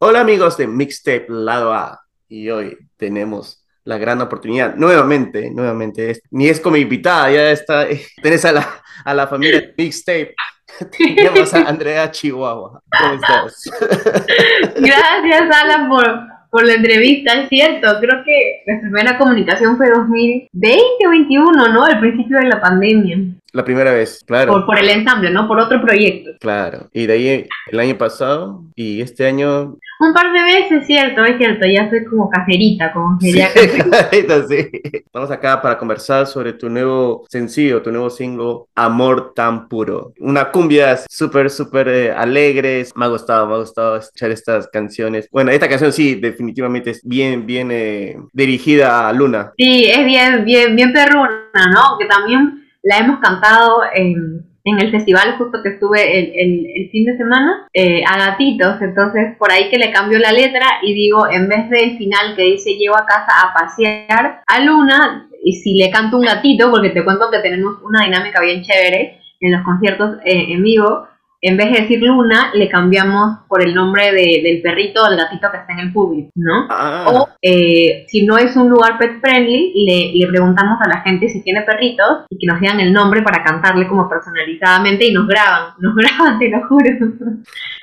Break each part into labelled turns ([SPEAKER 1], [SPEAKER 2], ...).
[SPEAKER 1] Hola amigos de Mixtape Lado A y hoy tenemos la gran oportunidad, nuevamente, nuevamente, es- ni es como invitada, ya está, tenés a la, a la familia de Mixtape, tenemos a Andrea Chihuahua, ¿cómo estás?
[SPEAKER 2] Gracias, Alan, por, por la entrevista. Es cierto, creo que nuestra primera comunicación fue 2020 o 21, ¿no? El principio de la pandemia.
[SPEAKER 1] La primera vez, claro,
[SPEAKER 2] Por, por el ensamble, ¿no? Por otro proyecto.
[SPEAKER 1] claro, y de ahí el año pasado y este año,
[SPEAKER 2] Un par de veces, cierto, es cierto. Ya soy como caserita, como
[SPEAKER 1] sí,
[SPEAKER 2] sería.
[SPEAKER 1] clarito, sí. Estamos acá para conversar sobre tu nuevo sencillo, tu nuevo single, Amor tan puro. Una cumbia súper, súper eh, alegre. Me ha gustado, me ha gustado escuchar estas canciones. Bueno, esta canción sí, definitivamente es bien, bien eh, dirigida a Luna.
[SPEAKER 2] Sí, es bien, bien, bien perruna, ¿no? Que también la hemos cantado en, en el festival justo que estuve el, el, fin de semana eh, a gatitos, entonces por ahí que le cambio la letra y digo, en vez del final que dice llevo a casa a pasear a Luna, y si le canto un gatito, porque te cuento que tenemos una dinámica bien chévere en los conciertos eh, en vivo, en vez de decir Luna, le cambiamos por el nombre de- del perrito o del gatito que está en el público, ¿no?
[SPEAKER 1] Ah,
[SPEAKER 2] O eh, si no es un lugar pet friendly, le, le preguntamos a la gente si tiene perritos y que nos digan el nombre para cantarle como personalizadamente y nos graban, nos graban, te lo juro.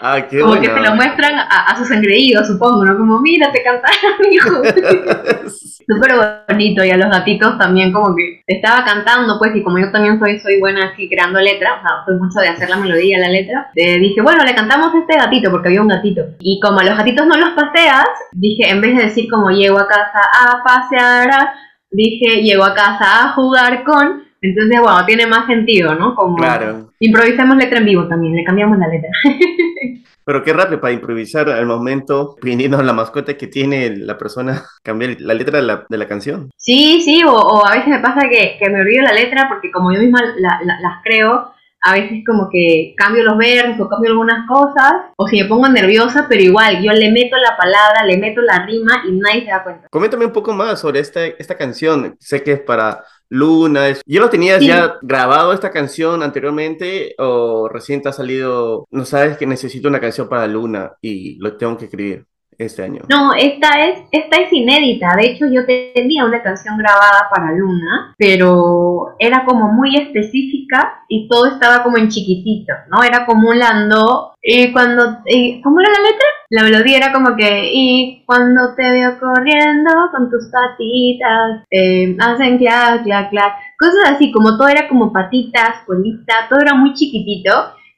[SPEAKER 1] ah, qué
[SPEAKER 2] como que se lo muestran a, a sus engreídos, supongo, ¿no? Como, mira, te cantaron, hijo. Súper bonito y a los gatitos también como que estaba cantando, pues, y como yo también soy, soy buena así creando letra, o sea, soy mucho de hacer la melodía, la letra, eh, dije, bueno, le cantamos a este gatito porque había un gatito. Y como a los gatitos no los paseas, dije, en vez de decir como llego a casa a pasear, a", dije, llego a casa a jugar con, entonces, bueno, tiene más sentido, ¿no? Como
[SPEAKER 1] Claro.
[SPEAKER 2] improvisamos letra en vivo también, le cambiamos la letra.
[SPEAKER 1] Pero qué rápido para improvisar al momento, pidiendo la mascota que tiene la persona, cambiar la letra de la, de la canción.
[SPEAKER 2] Sí, sí, o, o a veces me pasa que, que me olvido la letra porque como yo misma la- la- las creo, a veces como que cambio los versos o cambio algunas cosas, o si me pongo nerviosa, pero igual, yo le meto la palabra, le meto la rima y nadie se da cuenta.
[SPEAKER 1] Coméntame un poco más sobre esta, esta canción. Sé que es para Luna. ¿Ya lo tenías
[SPEAKER 2] Sí.
[SPEAKER 1] ya grabado esta canción anteriormente o recién te ha salido, no sabes que necesito una canción para Luna y lo tengo que escribir este año?
[SPEAKER 2] No, esta es, esta es inédita. De hecho, yo tenía una canción grabada para Luna, pero era como muy específica y todo estaba como en chiquitito, ¿no? Era acumulando. Y cuando. y- ¿Cómo era la letra? La melodía era como que. Y cuando te veo corriendo con tus patitas, eh, hacen clac, clac, clac. Cosas así, como todo era como patitas, colita, todo era muy chiquitito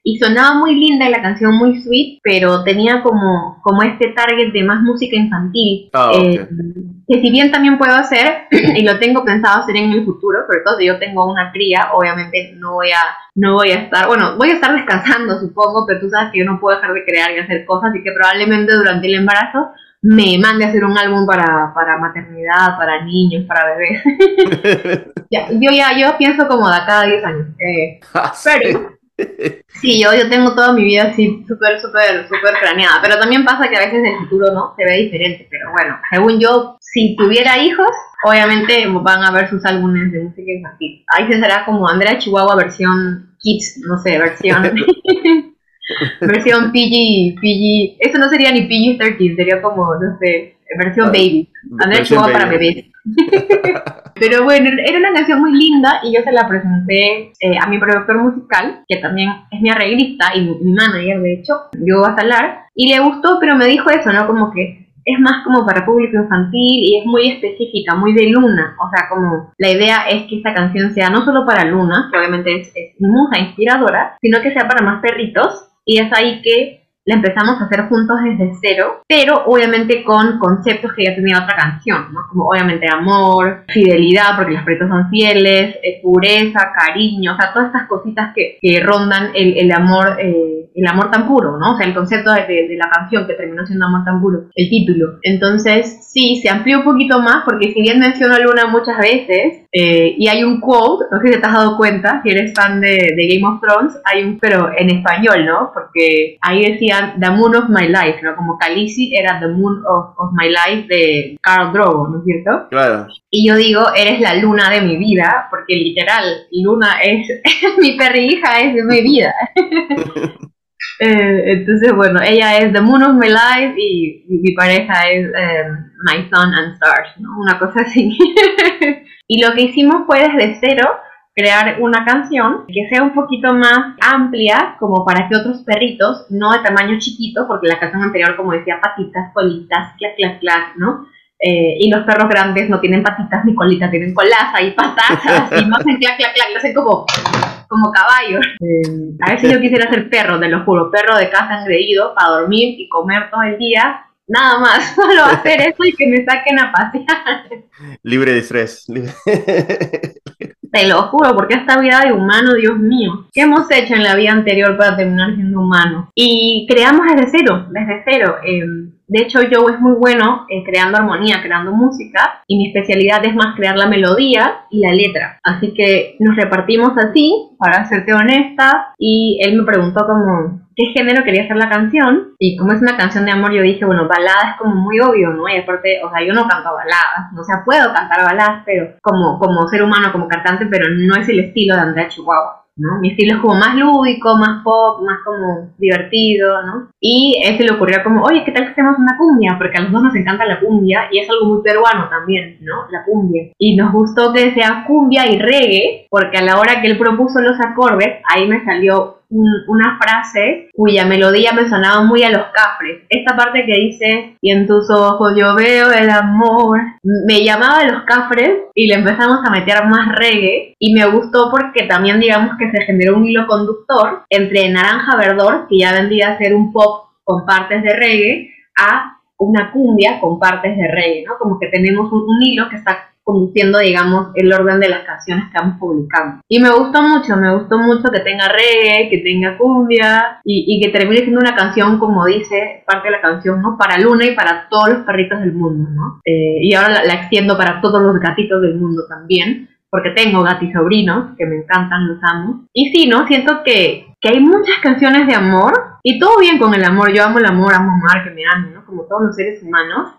[SPEAKER 2] y sonaba muy linda y la canción muy sweet, pero tenía como, como este target de más música infantil.
[SPEAKER 1] Ah,
[SPEAKER 2] eh, que si bien también puedo hacer, y lo tengo pensado hacer en el futuro, sobre todo si yo tengo una cría, obviamente no voy a, no voy a estar, bueno, voy a estar descansando supongo, pero tú sabes que yo no puedo dejar de crear y hacer cosas, así que probablemente durante el embarazo me mande a hacer un álbum para, para maternidad, para niños, para bebés. Ya, yo ya, yo pienso como de acá a 10 años. eh,
[SPEAKER 1] Ah,
[SPEAKER 2] pero Sí, yo, yo tengo toda mi vida así súper, súper, súper planeada, pero también pasa que a veces el futuro no se ve diferente, pero bueno, según yo, si tuviera hijos, obviamente van a ver sus álbumes de música infantil. Ahí se será como Andrea Chihuahua versión Kids, no sé, versión versión PG, PG, eso no sería ni PG-13, sería como, no sé, versión Baby. Andrea Chihuahua para bebés. Pero bueno, era una canción muy linda y yo se la presenté eh, a mi productor musical, que también es mi arreglista y mi, mi manager, de hecho, yo a Salar, y le gustó, pero me dijo eso, ¿no? Como que es más como para público infantil y es muy específica, muy de Luna. O sea, como la idea es que esta canción sea no solo para Luna, que obviamente es, es musa inspiradora, sino que sea para más perritos. Y es ahí que la empezamos a hacer juntos desde cero, pero obviamente con conceptos que ya tenía otra canción, ¿no? Como obviamente amor, fidelidad, porque los perritos son fieles, eh, pureza, cariño, o sea, todas estas cositas que, que rondan el, el amor, eh, el amor tan puro, ¿no? O sea, el concepto de, de- de la canción que terminó siendo amor tan puro, el título. Entonces, sí, se amplió un poquito más, porque si bien menciono a Luna muchas veces, eh, y hay un quote, no sé si te has dado cuenta, si eres fan de, de Game of Thrones, hay un, pero en español, ¿no? Porque ahí decían The Moon of My Life, ¿no? Como Khaleesi era The Moon of, of My Life de Carl Drogo, ¿no es cierto?
[SPEAKER 1] Claro.
[SPEAKER 2] Y yo digo, eres la luna de mi vida, porque literal, Luna es, mi perrija, es de mi vida. Eh, entonces, bueno, ella es The Moon of My Life y, mi pareja es em, My Sun and Stars, ¿no? Una cosa así. y lo que hicimos fue desde cero crear una canción que sea un poquito más amplia, como para que otros perritos, no de tamaño chiquito, porque la canción anterior, como decía, patitas, colitas, clac, clac, clac, ¿no? Eh, y los perros grandes no tienen patitas ni colitas, tienen colaza y patas, y no hacen clac, clac, clac, lo hacen como, como caballos. Eh, a ver si yo quisiera ser perro, te lo juro, perro de casa engreído para dormir y comer todo el día. Nada más, solo hacer eso y que me saquen a pasear.
[SPEAKER 1] Libre de estrés.
[SPEAKER 2] Te lo juro, porque esta vida de humano, Dios mío, ¿qué hemos hecho en la vida anterior para terminar siendo humanos? Y creamos desde cero, desde cero. Em, de hecho, Joe es muy bueno eh, creando armonía, creando música, y mi especialidad es más crear la melodía y la letra. Así que nos repartimos así, para serte honesta, y él me preguntó como, qué género quería hacer la canción, y como es una canción de amor, yo dije, bueno, balada es como muy obvio, ¿no? Y aparte, o sea, yo no canto baladas, o sea, puedo cantar baladas, pero como, como ser humano, como cantante, pero no es el estilo de Andrea Chihuahua. ¿no? Mi estilo es como más lúdico, más pop, más como divertido, ¿no? Y ese le ocurrió como, oye, ¿qué tal que hacemos una cumbia? Porque a los dos nos encanta la cumbia y es algo muy peruano también, ¿no? La cumbia. Y nos gustó que sea cumbia y reggae, porque a la hora que él propuso los acordes, ahí me salió una frase cuya melodía me sonaba muy a los cafres. Esta parte que dice, y en tus ojos yo veo el amor, me llamaba a los cafres y le empezamos a meter más reggae y me gustó porque también digamos que se generó un hilo conductor entre Naranja Verdor, que ya vendría a ser un pop con partes de reggae, a una cumbia con partes de reggae, ¿no? Como que tenemos un hilo que está conduciendo, digamos, el orden de las canciones que vamos publicando. Y me gustó mucho, me gustó mucho que tenga reggae, que tenga cumbia y, que termine siendo una canción, como dice parte de la canción, ¿no? Para Luna y para todos los perritos del mundo, ¿no? Eh, y ahora la, extiendo para todos los gatitos del mundo también, porque tengo gatos sobrinos que me encantan, los amo. Y sí, ¿no? Siento que, que hay muchas canciones de amor y todo bien con el amor. Yo amo el amor, amo amar, que me amen, ¿no? Como todos los seres humanos.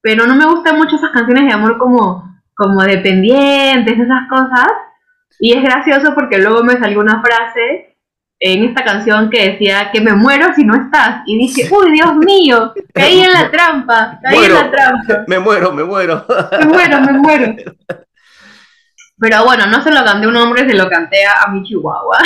[SPEAKER 2] Pero no me gustan mucho esas canciones de amor como como dependientes, esas cosas. Y es gracioso porque luego me salió una frase en esta canción que decía que me muero si no estás. Y dije, uy, Dios mío, caí en la trampa, caí en la trampa.
[SPEAKER 1] Me muero, me muero.
[SPEAKER 2] Me muero, me muero. Pero bueno, no se lo canté a un hombre, se lo canté a mi chihuahua.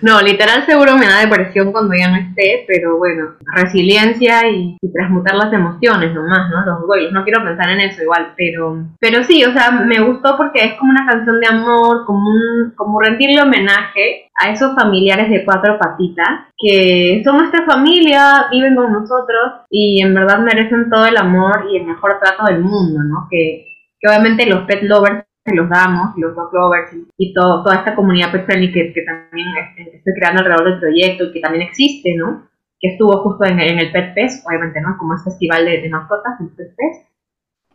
[SPEAKER 2] No, literal seguro me da depresión cuando ya no esté, pero bueno, resiliencia y, transmutar las emociones nomás, ¿no? Los duelos, no quiero pensar en eso igual, pero, pero sí, o sea, me gustó porque es como una canción de amor, como, un, como rendirle homenaje a esos familiares de cuatro patitas que son nuestra familia, viven con nosotros y en verdad merecen todo el amor y el mejor trato del mundo, ¿no? Que, que obviamente los pet lovers se los damos, los dog lovers y todo, toda esta comunidad pet friendly que, que también estoy creando alrededor del proyecto y que también existe, ¿no? Que estuvo justo en, en el Pet Fest, obviamente, ¿no? Como es festival de, de mascotas, el Pet Fest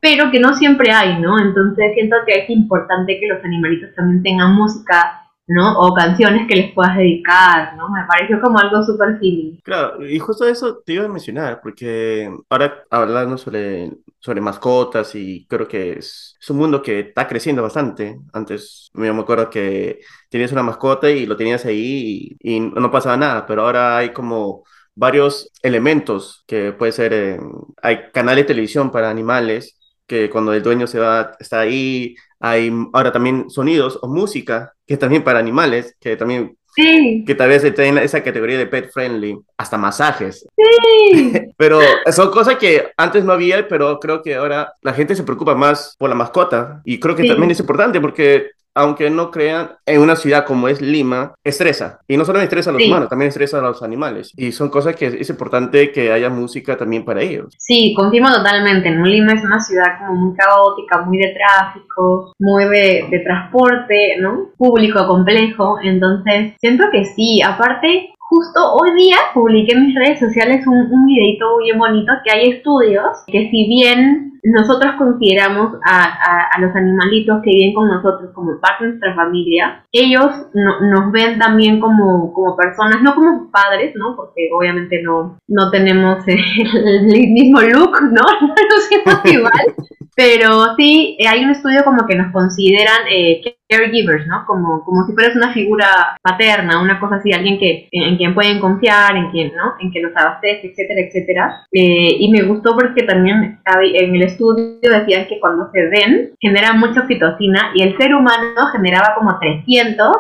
[SPEAKER 2] pero que no siempre hay, ¿no? Entonces siento que es importante que los animalitos también tengan música ¿no? O canciones que les puedas dedicar, ¿no? Me pareció como algo súper feeling.
[SPEAKER 1] Claro, y justo eso te iba a mencionar, porque ahora hablando sobre, sobre mascotas y creo que es, es un mundo que está creciendo bastante. Antes me acuerdo que tenías una mascota y lo tenías ahí y, no pasaba nada, pero ahora hay como varios elementos que puede ser, eh, hay canales de televisión para animales que cuando el dueño se va, está ahí, hay ahora también sonidos o música, que también para animales, que también
[SPEAKER 2] Sí.
[SPEAKER 1] Que tal vez esté en esa categoría de pet friendly, hasta masajes.
[SPEAKER 2] Sí.
[SPEAKER 1] pero son cosas que antes no había, pero creo que ahora la gente se preocupa más por la mascota. Y creo que también es importante porque aunque no crean, en una ciudad como es Lima, estresa. Y no solo estresa a los humanos, también estresa a los animales. Y son cosas que es importante que haya música también para ellos.
[SPEAKER 2] Sí, confirmo totalmente. ¿no? Lima es una ciudad como muy caótica, muy de tráfico, muy de, de transporte, ¿no? Público complejo. Entonces, siento que sí. Aparte, justo hoy día publiqué en mis redes sociales un, un videito bien bonito que hay estudios que si bien nosotros consideramos a, a, los animalitos que viven con nosotros como parte de nuestra familia, ellos nos ven también como, como personas, no como padres, ¿no? Porque obviamente no, no tenemos el, mismo look, ¿no? No nos igual, Pero sí, eh, hay un estudio como que nos consideran eh, caregivers, ¿no? Como, como si fueras una figura paterna, una cosa así, alguien que, en, quien pueden confiar, en quien, ¿no? En que los abastece, etcétera, etcétera. Eh, y me gustó porque también en el estudio decían que cuando se ven, genera mucha oxitocina y el ser humano generaba como 300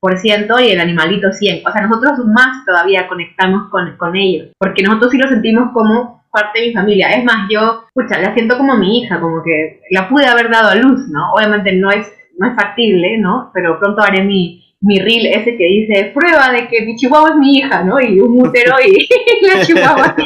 [SPEAKER 2] por ciento y el animalito 100. O sea, nosotros más todavía conectamos con, con ellos, porque nosotros sí lo sentimos como parte de mi familia. Es más, yo, escucha, la siento como mi hija, como que la pude haber dado a luz, ¿no? Obviamente no es, no es factible, ¿no? Pero pronto haré mi, mi reel ese que dice prueba de que mi chihuahua es mi hija, ¿no? Y un útero y la chihuahua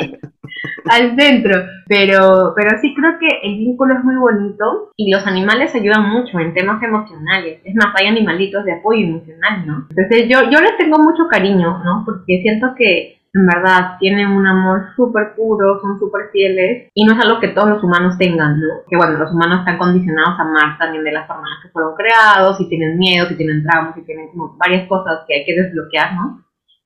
[SPEAKER 2] al centro. Pero, pero sí creo que el vínculo es muy bonito y los animales ayudan mucho en temas emocionales. Es más, hay animalitos de apoyo emocional, ¿no? Entonces yo, yo les tengo mucho cariño, ¿no? Porque siento que en verdad tienen un amor súper puro, son súper fieles y no es algo que todos los humanos tengan, ¿no? Que bueno, los humanos están condicionados a amar también de las formas que fueron creados, y tienen miedo, si tienen traumas, y tienen como varias cosas que hay que desbloquear, ¿no?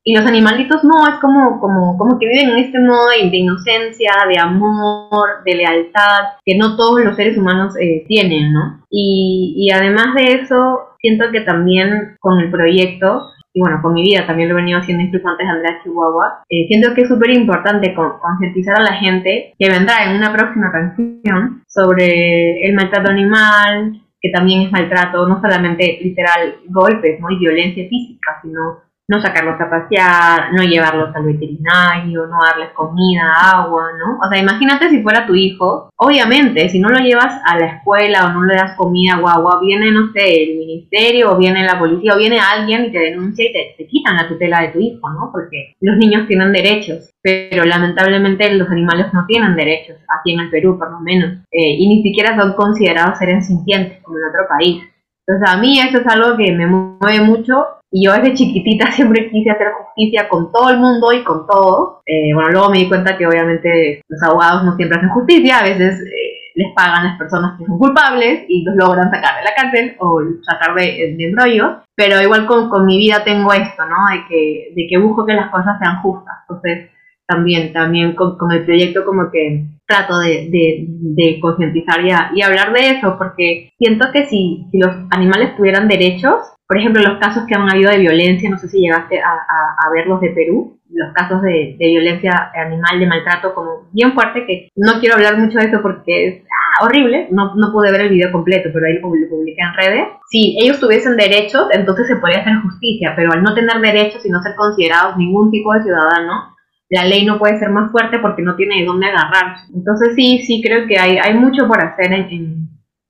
[SPEAKER 2] Y los animalitos no, es como, como, como que viven en este modo de, inocencia, de amor, de lealtad, que no todos los seres humanos eh, tienen, ¿no? Y, y además de eso, siento que también con el proyecto y bueno, con mi vida también lo he venido haciendo incluso antes de Andrea Chihuahua, eh, siento que es súper importante concientizar a la gente que vendrá en una próxima canción sobre el maltrato animal, que también es maltrato, no solamente literal golpes ¿no? y violencia física, sino no sacarlos a pasear, no llevarlos al veterinario, no darles comida, agua, ¿no? O sea, imagínate si fuera tu hijo, obviamente, si no lo llevas a la escuela o no le das comida agua, viene, no sé, el ministerio o viene la policía o viene alguien y te denuncia y te, te quitan la tutela de tu hijo, ¿no? Porque los niños tienen derechos, pero lamentablemente los animales no tienen derechos, aquí en el Perú por lo menos, eh, y ni siquiera son considerados seres sintientes como en otro país. Entonces a mí eso es algo que me mueve mucho y yo desde chiquitita siempre quise hacer justicia con todo el mundo y con todo. Eh, bueno, luego me di cuenta que obviamente los abogados no siempre hacen justicia, a veces eh, les pagan las personas que son culpables y los logran sacar de la cárcel o sacar de, de embrollo. Pero igual con, con, mi vida tengo esto, ¿no? De que, de que busco que las cosas sean justas. Entonces, también, también con, con el proyecto como que trato de, de, de concientizar y, y, hablar de eso, porque siento que si, si los animales tuvieran derechos, por ejemplo, los casos que han habido de violencia, no sé si llegaste a, a, ver de Perú, los casos de, violencia animal, de maltrato, como bien fuerte, que no quiero hablar mucho de eso porque es ah, horrible, no, no pude ver el video completo, pero ahí lo publiqué en redes. Si ellos tuviesen derechos, entonces se podría hacer justicia, pero al no tener derechos y no ser considerados ningún tipo de ciudadano, la ley no puede ser más fuerte porque no tiene de dónde agarrarse. Entonces sí, sí creo que hay, hay mucho por hacer en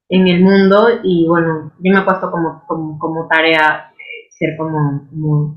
[SPEAKER 2] el mundo y bueno, yo me he puesto como, como, tarea eh, ser como,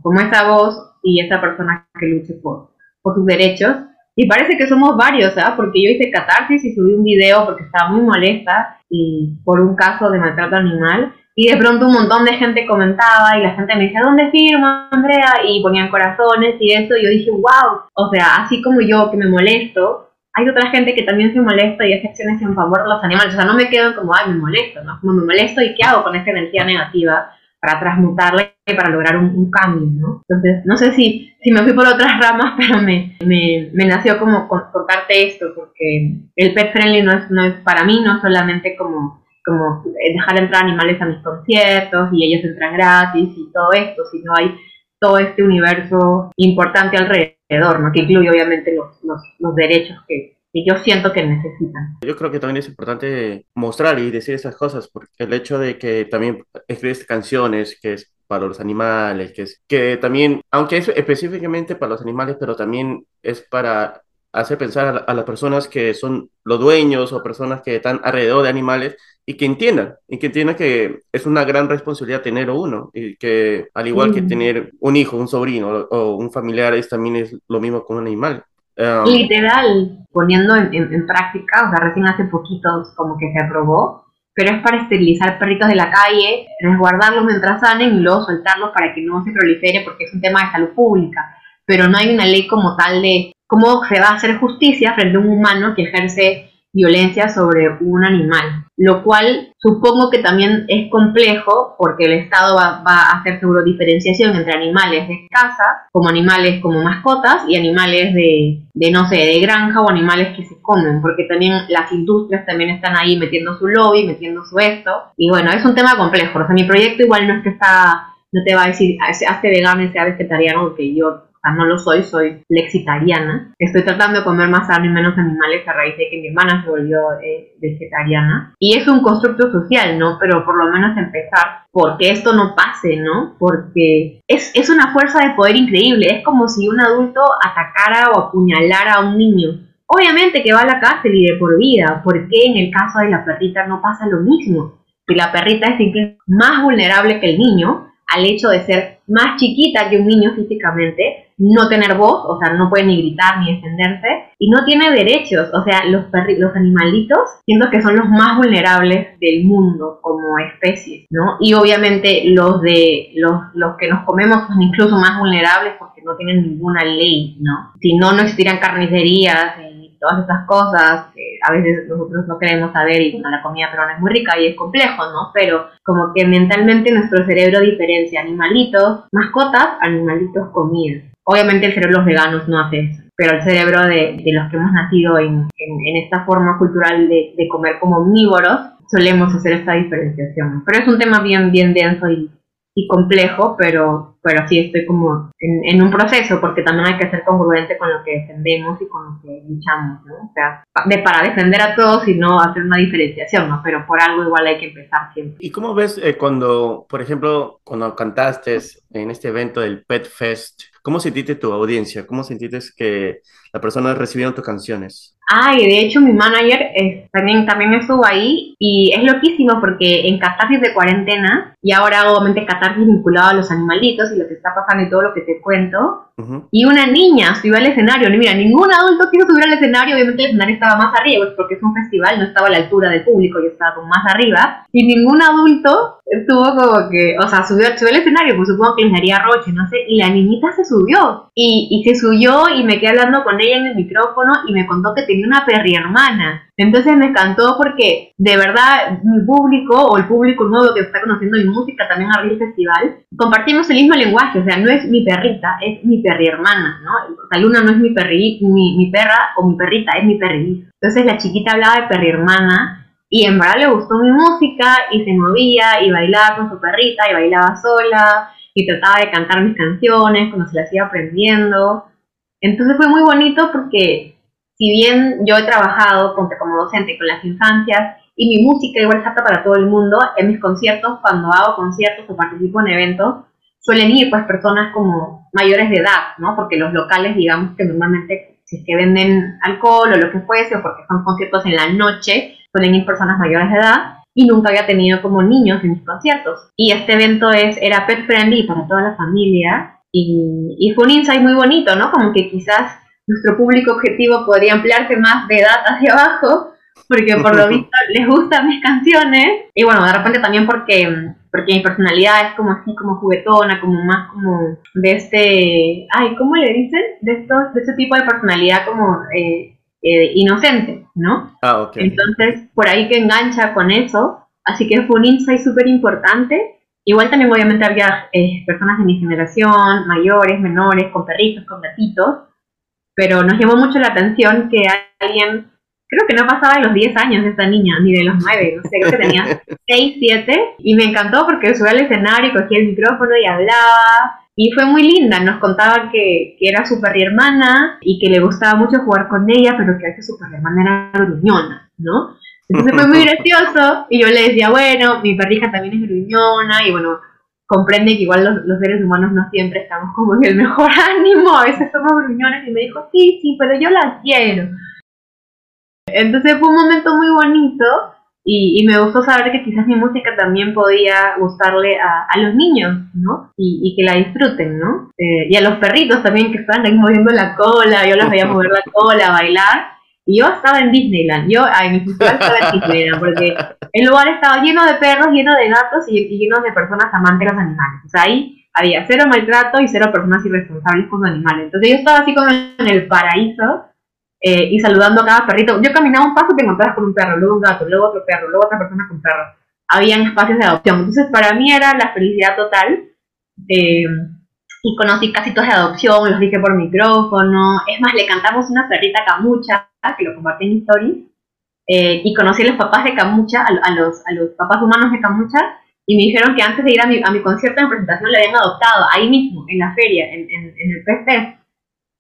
[SPEAKER 2] como, esa voz y esa persona que luche por, por sus derechos. Y parece que somos varios, ¿ah? Porque yo hice catarsis y subí un video porque estaba muy molesta y por un caso de maltrato animal. Y de pronto un montón de gente comentaba y la gente me decía, ¿dónde firmo, Andrea? Y ponían corazones y eso. Y yo dije, wow. O sea, así como yo que me molesto, hay otra gente que también se molesta y hace acciones en favor de los animales. O sea, no me quedo como, ay, me molesto, ¿no? Como me molesto y qué hago con esta energía negativa para transmutarla y para lograr un, cambio, ¿no? Entonces, no sé si, si me fui por otras ramas, pero me, me, me nació como contarte esto, porque el pet friendly no es, no es para mí, no solamente como, como dejar entrar animales a mis conciertos y ellos entran gratis y todo esto, sino hay todo este universo importante alrededor ¿no? que incluye obviamente los, los, los derechos que, que yo siento que necesitan.
[SPEAKER 1] Yo creo que también es importante mostrar y decir esas cosas, porque el hecho de que también escribes canciones, que es para los animales, que es que también, aunque es específicamente para los animales, pero también es para hacer pensar a, las personas que son los dueños o personas que están alrededor de animales y que entiendan, y que entiendan que es una gran responsabilidad tener uno, y que al igual que tener un hijo, un sobrino o un familiar, es, también es lo mismo con un animal.
[SPEAKER 2] Um, Literal, poniendo en, en, práctica, o sea, recién hace poquitos como que se aprobó, pero es para esterilizar perritos de la calle, resguardarlos mientras sanen y luego soltarlos para que no se prolifere porque es un tema de salud pública. Pero no hay una ley como tal de cómo se va a hacer justicia frente a un humano que ejerce violencia sobre un animal, lo cual supongo que también es complejo porque el Estado va, a hacer seguro diferenciación entre animales de casa, como animales como mascotas, y animales de, de, no sé, de granja o animales que se comen, porque también las industrias también están ahí metiendo su lobby, metiendo su esto, y bueno, es un tema complejo, o sea, mi proyecto igual no es que está no te va a decir, hazte vegano y sea vegetariano, que yo no lo soy, soy flexitariana. Estoy tratando de comer más sano y menos animales a raíz de que mi hermana se volvió eh, vegetariana. Y es un constructo social, ¿no? Pero por lo menos empezar porque esto no pase, ¿no? Porque es, es una fuerza de poder increíble. Es como si un adulto atacara o apuñalara a un niño. Obviamente que va a la cárcel y de por vida. ¿Por qué en el caso de la perrita no pasa lo mismo? Que la perrita es más vulnerable que el niño al hecho de ser más chiquita que un niño físicamente, no tener voz, o sea, no puede ni gritar ni defenderse, y no tiene derechos, o sea, los, los animalitos siento que son los más vulnerables del mundo como especie, ¿no? Y obviamente los de los, los que nos comemos son incluso más vulnerables porque no tienen ninguna ley, ¿no? Si no, no existirían carnicerías y todas esas cosas a veces nosotros no queremos saber y bueno, la comida peruana es muy rica y es complejo, ¿no? Pero como que mentalmente nuestro cerebro diferencia animalitos, mascotas, animalitos, comida. Obviamente el cerebro de los veganos no hace eso, pero el cerebro de, los que hemos nacido en, esta forma cultural de, comer como omnívoros, solemos hacer esta diferenciación. Pero es un tema bien, bien denso y, complejo, pero, pero sí estoy como en, un proceso, porque también hay que ser congruente con lo que defendemos y con lo que luchamos, ¿no? O sea, de, para defender a todos y no hacer una diferenciación, ¿no? Pero por algo igual hay que empezar siempre.
[SPEAKER 1] ¿Y cómo ves eh, cuando, por ejemplo, cuando cantaste en este evento del Pet Fest, ¿Cómo sentiste tu audiencia? ¿Cómo sentiste que las personas recibieron tus canciones?
[SPEAKER 2] Ay, de hecho mi manager también, también estuvo ahí y es loquísimo porque en catarsis de cuarentena y ahora obviamente catarsis vinculado a los animalitos y lo que está pasando y todo lo que te cuento. Y una niña subió al escenario. Y mira, ningún adulto quiso subir al escenario. Obviamente el escenario estaba más arriba pues, porque es un festival, no estaba a la altura del público, yo estaba más arriba. Y ningún adulto estuvo como que, o sea, subió, subió al escenario, pues supongo que les daría roche, no sé. Y la niñita se subió. Y, y se subió y me quedé hablando con ella en el micrófono y me contó que tenía una perri hermana. Entonces me encantó porque de verdad mi público o el público nuevo que está conociendo mi música también a el festival, compartimos el mismo lenguaje, o sea, no es mi perrita, es mi perri hermana, ¿no? O sea, Luna no es mi, perri, mi, mi perra o mi perrita, es mi perri. Entonces la chiquita hablaba de perri hermana y en verdad le gustó mi música y se movía y bailaba con su perrita y bailaba sola y trataba de cantar mis canciones cuando se las iba aprendiendo. Entonces fue muy bonito porque si bien yo he trabajado como docente con las infancias y mi música igual es apta para todo el mundo, en mis conciertos, cuando hago conciertos o participo en eventos, suelen ir pues personas como mayores de edad, ¿no? Porque los locales, digamos que normalmente si es que venden alcohol o lo que fuese, o porque son conciertos en la noche, suelen ir personas mayores de edad y nunca había tenido como niños en mis conciertos. Y este evento es, era pet friendly para toda la familia y, y fue un insight muy bonito, ¿no? Como que quizás nuestro público objetivo podría ampliarse más de edad hacia abajo, porque por lo visto les gustan mis canciones. Y bueno, de repente también porque, porque mi personalidad es como así, como juguetona, como más como de este, ay, ¿cómo le dicen? De, estos, de ese tipo de personalidad como eh, eh, inocente, ¿no?
[SPEAKER 1] Ah, ok.
[SPEAKER 2] Entonces, por ahí que engancha con eso. Así que fue un insight súper importante. Igual también obviamente había eh, personas de mi generación, mayores, menores, con perritos, con gatitos pero nos llamó mucho la atención que alguien, creo que no pasaba de los 10 años de esta niña, ni de los 9, no sé, creo que tenía 6, 7, y me encantó porque subió al escenario, cogía el micrófono y hablaba, y fue muy linda, nos contaba que, que era su perri hermana y que le gustaba mucho jugar con ella, pero que a veces su perri hermana era gruñona, ¿no? Entonces fue muy gracioso y yo le decía, bueno, mi perrija también es gruñona y bueno, comprende que igual los, seres humanos no siempre estamos como en el mejor ánimo, a veces somos gruñones y me dijo, sí, sí, pero yo las quiero. Entonces fue un momento muy bonito y, me gustó saber que quizás mi música también podía gustarle a, los niños, ¿no? Y, que la disfruten, ¿no? Eh, y a los perritos también que estaban ahí moviendo la cola, yo los veía mover la cola, bailar. Y yo estaba en Disneyland, yo en mi festival estaba en Disneyland, porque el lugar estaba lleno de perros, lleno de gatos y, lleno de personas amantes de los animales. O sea, ahí había cero maltrato y cero personas irresponsables con los animales. Entonces yo estaba así como en el paraíso eh, y saludando a cada perrito. Yo caminaba un paso y te encontrabas con un perro, luego un gato, luego otro perro, luego otra persona con perro. Habían espacios de adopción. Entonces, para mí era la felicidad total. Eh, y conocí casitos de adopción, los dije por micrófono. Es más, le cantamos una perrita camucha, que lo compartí en stories. Eh, y conocí a los papás de Camucha, a, los, a los papás humanos de Camucha, y me dijeron que antes de ir a mi, a mi concierto de presentación le habían adoptado, ahí mismo, en la feria, en, en, en el PC.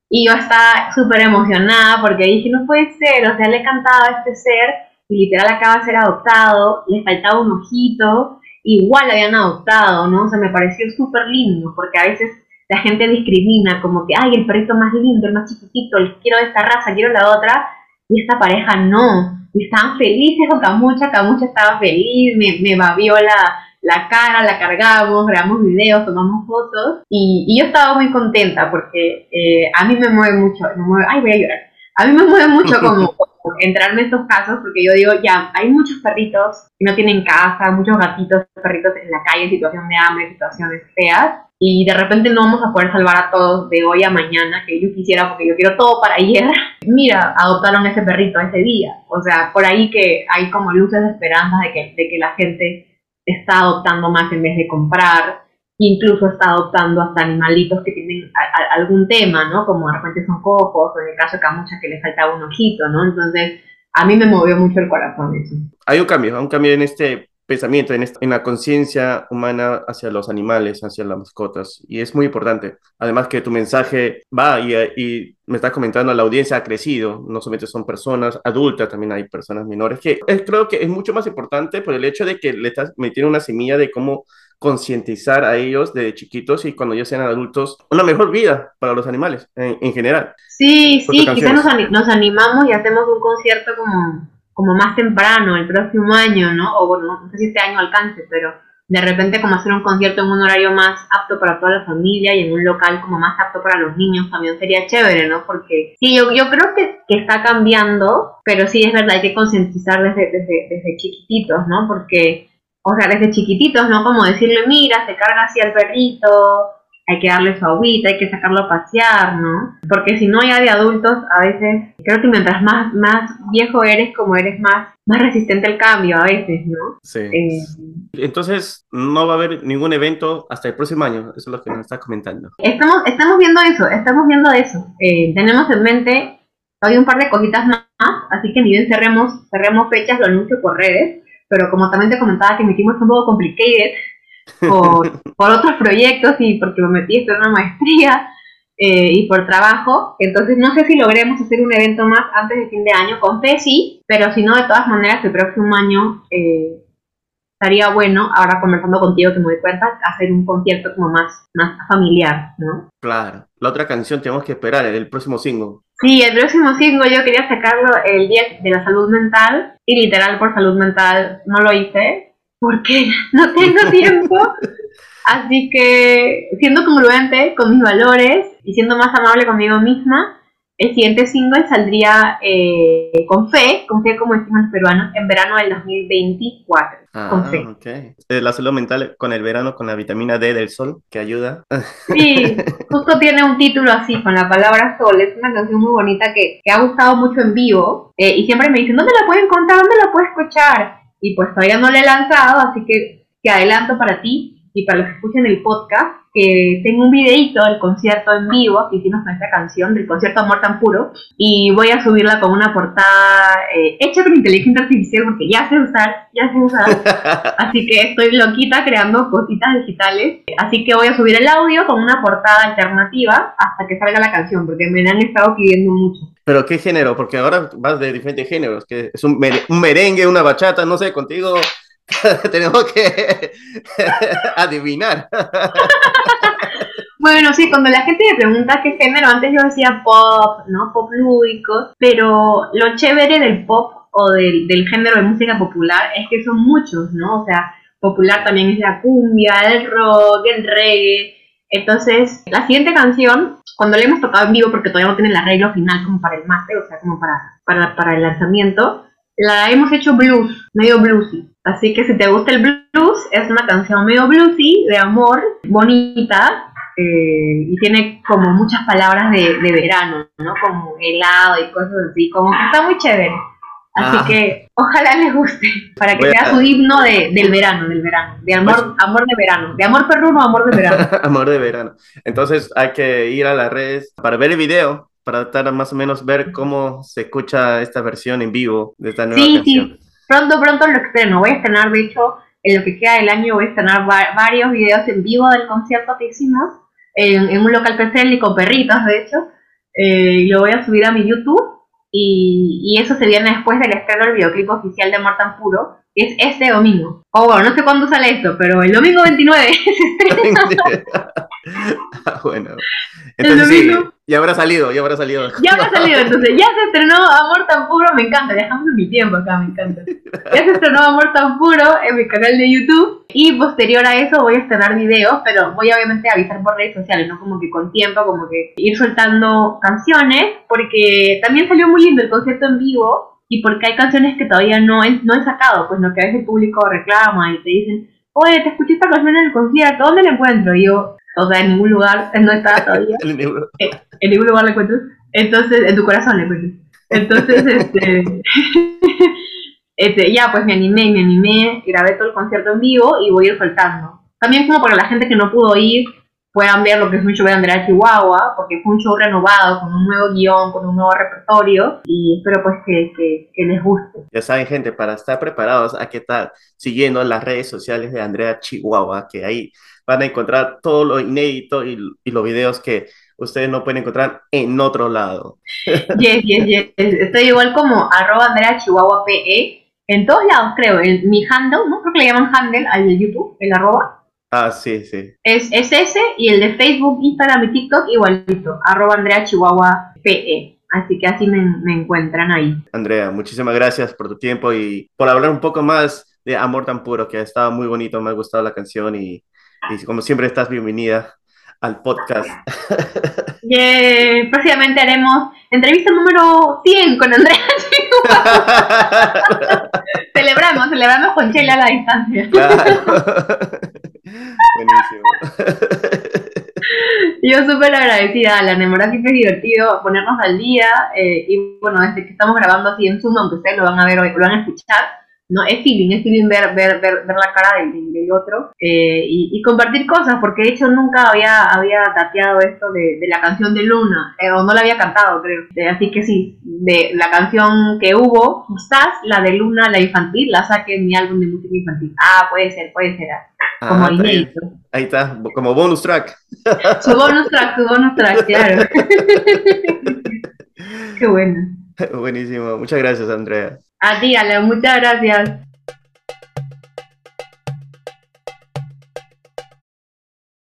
[SPEAKER 2] Y yo estaba súper emocionada porque dije, no puede ser, o sea, le cantaba a este ser y literal acaba de ser adoptado, le faltaba un ojito, igual lo habían adoptado, ¿no? O sea, me pareció súper lindo porque a veces la gente discrimina como que, ay, el perrito más lindo, el más chiquitito, quiero de esta raza, quiero la otra, y esta pareja no, y estaban felices con Camucha, Camucha estaba feliz, me, me babió la, la cara, la cargamos, grabamos videos, tomamos fotos y, y yo estaba muy contenta porque eh, a mí me mueve mucho, me mueve, ay voy a llorar, a mí me mueve mucho como, entrarme en estos casos porque yo digo, ya, hay muchos perritos que no tienen casa, muchos gatitos, perritos en la calle en situación de hambre, situaciones feas y de repente no vamos a poder salvar a todos de hoy a mañana que yo quisiera porque yo quiero todo para ayer. Mira, adoptaron ese perrito ese día. O sea, por ahí que hay como luces de esperanza de que, de que la gente está adoptando más en vez de comprar, incluso está adoptando hasta animalitos que tienen algún tema, ¿no? Como de repente son cojos, o en el caso de Camucha que le faltaba un ojito, ¿no? Entonces, a mí me movió mucho el corazón eso.
[SPEAKER 1] Hay un cambio, hay un cambio en este pensamiento, en, en la conciencia humana hacia los animales, hacia las mascotas. Y es muy importante. Además que tu mensaje va y, y me estás comentando, la audiencia ha crecido. No solamente son personas adultas, también hay personas menores, que es, creo que es mucho más importante por el hecho de que le estás metiendo una semilla de cómo concientizar a ellos de chiquitos y cuando ya sean adultos una mejor vida para los animales en, general.
[SPEAKER 2] Sí, sí, quizás nos, nos animamos y hacemos un concierto como como más temprano, el próximo año, ¿no? O bueno, no sé si este año alcance, pero de repente como hacer un concierto en un horario más apto para toda la familia y en un local como más apto para los niños también sería chévere, ¿no? Porque sí, yo, yo creo que, que está cambiando, pero sí es verdad, hay que concientizar desde, desde, desde chiquititos, ¿no? Porque, o sea, desde chiquititos, ¿no? Como decirle, mira, se carga así al perrito, hay que darle su agüita, hay que sacarlo a pasear, ¿no? Porque si no ya de adultos, a veces, creo que mientras más, más viejo eres, como eres más, más resistente al cambio a veces, ¿no?
[SPEAKER 1] Sí. Eh, Entonces, no va a haber ningún evento hasta el próximo año, eso es lo que nos está comentando.
[SPEAKER 2] Estamos, estamos viendo eso, estamos viendo eso. Eh, tenemos en mente hay un par de cositas más, así que ni bien cerremos, cerremos fechas, lo anuncio por redes, pero como también te comentaba que metimos un poco complicated, por, por otros proyectos y porque me metí en una maestría eh, y por trabajo. Entonces no sé si logremos hacer un evento más antes de fin de año. Con fe sí, pero si no, de todas maneras, el próximo año eh, estaría bueno, ahora conversando contigo que me doy cuenta, hacer un concierto como más, más familiar, ¿no?
[SPEAKER 1] Claro. La otra canción tenemos que esperar, el próximo single.
[SPEAKER 2] Sí, el próximo single yo quería sacarlo el 10 de la salud mental y literal por salud mental no lo hice porque no tengo tiempo. Así que, siendo congruente con mis valores y siendo más amable conmigo misma, el siguiente single saldría eh, con fe, con fe como decimos los peruanos, en verano del 2024. Ah, con fe.
[SPEAKER 1] Okay. La salud mental con el verano, con la vitamina D del sol, que ayuda.
[SPEAKER 2] Sí, justo tiene un título así, con la palabra sol. Es una canción muy bonita que, que ha gustado mucho en vivo. Eh, y siempre me dicen, ¿dónde la puedo encontrar? ¿Dónde la puedo escuchar? Y pues todavía no le he lanzado, así que te adelanto para ti y para los que escuchen el podcast que tengo un videito del concierto en vivo que hicimos con esta canción, del concierto Amor tan puro, y voy a subirla con una portada eh, hecha con inteligencia artificial porque ya sé usar, ya sé usar, así que estoy loquita creando cositas digitales, así que voy a subir el audio con una portada alternativa hasta que salga la canción, porque me han estado pidiendo mucho.
[SPEAKER 1] ¿Pero qué género? Porque ahora vas de diferentes géneros, que es un, un merengue, una bachata, no sé, contigo tenemos que adivinar.
[SPEAKER 2] Bueno, sí, cuando la gente me pregunta qué género, antes yo decía pop, ¿no? Pop lúdico, pero lo chévere del pop o del, del, género de música popular es que son muchos, ¿no? O sea, popular también es la cumbia, el rock, el reggae. Entonces, la siguiente canción, cuando la hemos tocado en vivo, porque todavía no tiene el arreglo final como para el máster, o sea, como para, para, para el lanzamiento, la hemos hecho blues, medio bluesy. Así que si te gusta el blues, es una canción medio bluesy, de amor, bonita, eh, y tiene como muchas palabras de, de, verano, ¿no? Como helado y cosas así, como que está muy chévere. Así
[SPEAKER 1] Ah.
[SPEAKER 2] que ojalá les guste, para que
[SPEAKER 1] Voy a-
[SPEAKER 2] sea su himno de, del verano, del verano, de amor, amor de verano, de amor perruno, amor de verano.
[SPEAKER 1] Amor de verano. Entonces hay que ir a las redes para ver el video, para tratar más o menos ver cómo se escucha esta versión en vivo de esta nueva
[SPEAKER 2] Sí,
[SPEAKER 1] canción.
[SPEAKER 2] sí, pronto, pronto lo estreno. Voy a estrenar, de hecho, en lo que queda del año voy a estrenar va- varios videos en vivo del concierto que hicimos en, en un local y con perritos, de hecho. Eh, lo voy a subir a mi YouTube y, y eso se viene después del estreno del videoclip oficial de Amor Tan Puro, es este domingo. O bueno, no sé cuándo sale esto, pero el domingo 29 se estrena.
[SPEAKER 1] Ah, bueno. Entonces sí,
[SPEAKER 2] domingo.
[SPEAKER 1] ya habrá salido, ya habrá salido.
[SPEAKER 2] Ya habrá salido, entonces ya se estrenó Amor tan puro, me encanta, dejamos mi tiempo acá, me encanta. Ya se estrenó Amor tan puro en mi canal de YouTube y posterior a eso voy a estrenar videos, pero voy obviamente a avisar por redes sociales, no como que con tiempo, como que ir soltando canciones, porque también salió muy lindo el concierto en vivo y porque hay canciones que todavía no he, no he sacado, pues lo que a veces el público reclama y te dicen, oye, te escuché esta canción en el concierto, ¿dónde la encuentro? Y yo, o sea, en ningún lugar, no está todavía
[SPEAKER 1] El libro.
[SPEAKER 2] en ningún lugar la encuentras. Entonces, en tu corazón la encuentras. Entonces, este, este, ya, pues me animé, me animé, grabé todo el concierto en vivo y voy a ir soltando. También como para la gente que no pudo ir, puedan ver lo que es un show de Andrea Chihuahua, porque fue un show renovado, con un nuevo guion, con un nuevo repertorio, y espero pues que, que, que les guste.
[SPEAKER 1] Ya saben, gente, para estar preparados, hay que estar siguiendo las redes sociales de Andrea Chihuahua, que ahí van a encontrar todo lo inédito y, y los videos que ustedes no pueden encontrar en otro lado.
[SPEAKER 2] Yes, yes, yes. Estoy igual como arroba Andrea Chihuahua PE, en todos lados creo, en mi handle, ¿no? Creo que le llaman handle al YouTube, el arroba.
[SPEAKER 1] Ah, sí, sí.
[SPEAKER 2] Es, es ese y el de Facebook, Instagram y TikTok igualito, arroba Andrea Chihuahua PE. Así que así me, me encuentran ahí.
[SPEAKER 1] Andrea, muchísimas gracias por tu tiempo y por hablar un poco más de Amor tan puro, que ha estado muy bonito, me ha gustado la canción y, y como siempre estás bienvenida al podcast.
[SPEAKER 2] Yeah, próximamente haremos entrevista número 100 con Andrea Chihuahua. celebramos, celebramos con Chela a la distancia.
[SPEAKER 1] Claro. Buenísimo.
[SPEAKER 2] Yo súper agradecida, Alan. En verdad siempre es divertido ponernos al día. eh, y bueno, desde que estamos grabando así en Zoom, aunque ustedes lo van a ver hoy, lo van a escuchar, ¿no? Es feeling, es feeling ver, ver, ver, ver la cara del, del- otro eh, y, y compartir cosas, porque de hecho nunca había, había tateado esto de, de la canción de Luna, eh, o no la había cantado, creo. Eh, así que sí, de la canción que hubo, quizás la de Luna, la infantil, la saque en mi álbum de música infantil. Ah, puede ser, puede ser. Como
[SPEAKER 1] Ah,
[SPEAKER 2] inédito.
[SPEAKER 1] Ahí está, como bonus track.
[SPEAKER 2] Su bonus track, su bonus track, claro. Qué bueno.
[SPEAKER 1] Buenísimo. Muchas gracias, Andrea.
[SPEAKER 2] A ti, Ale, muchas gracias.